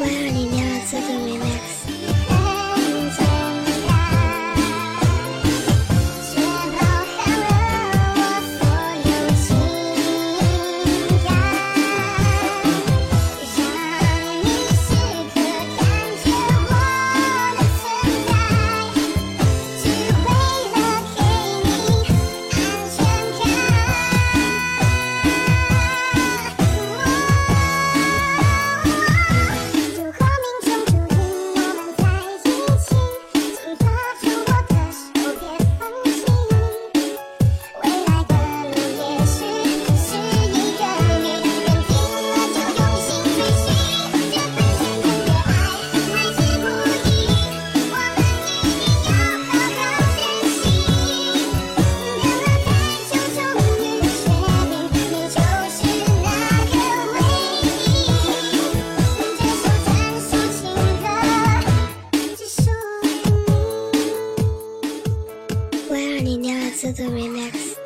我要里面的自己。the remix.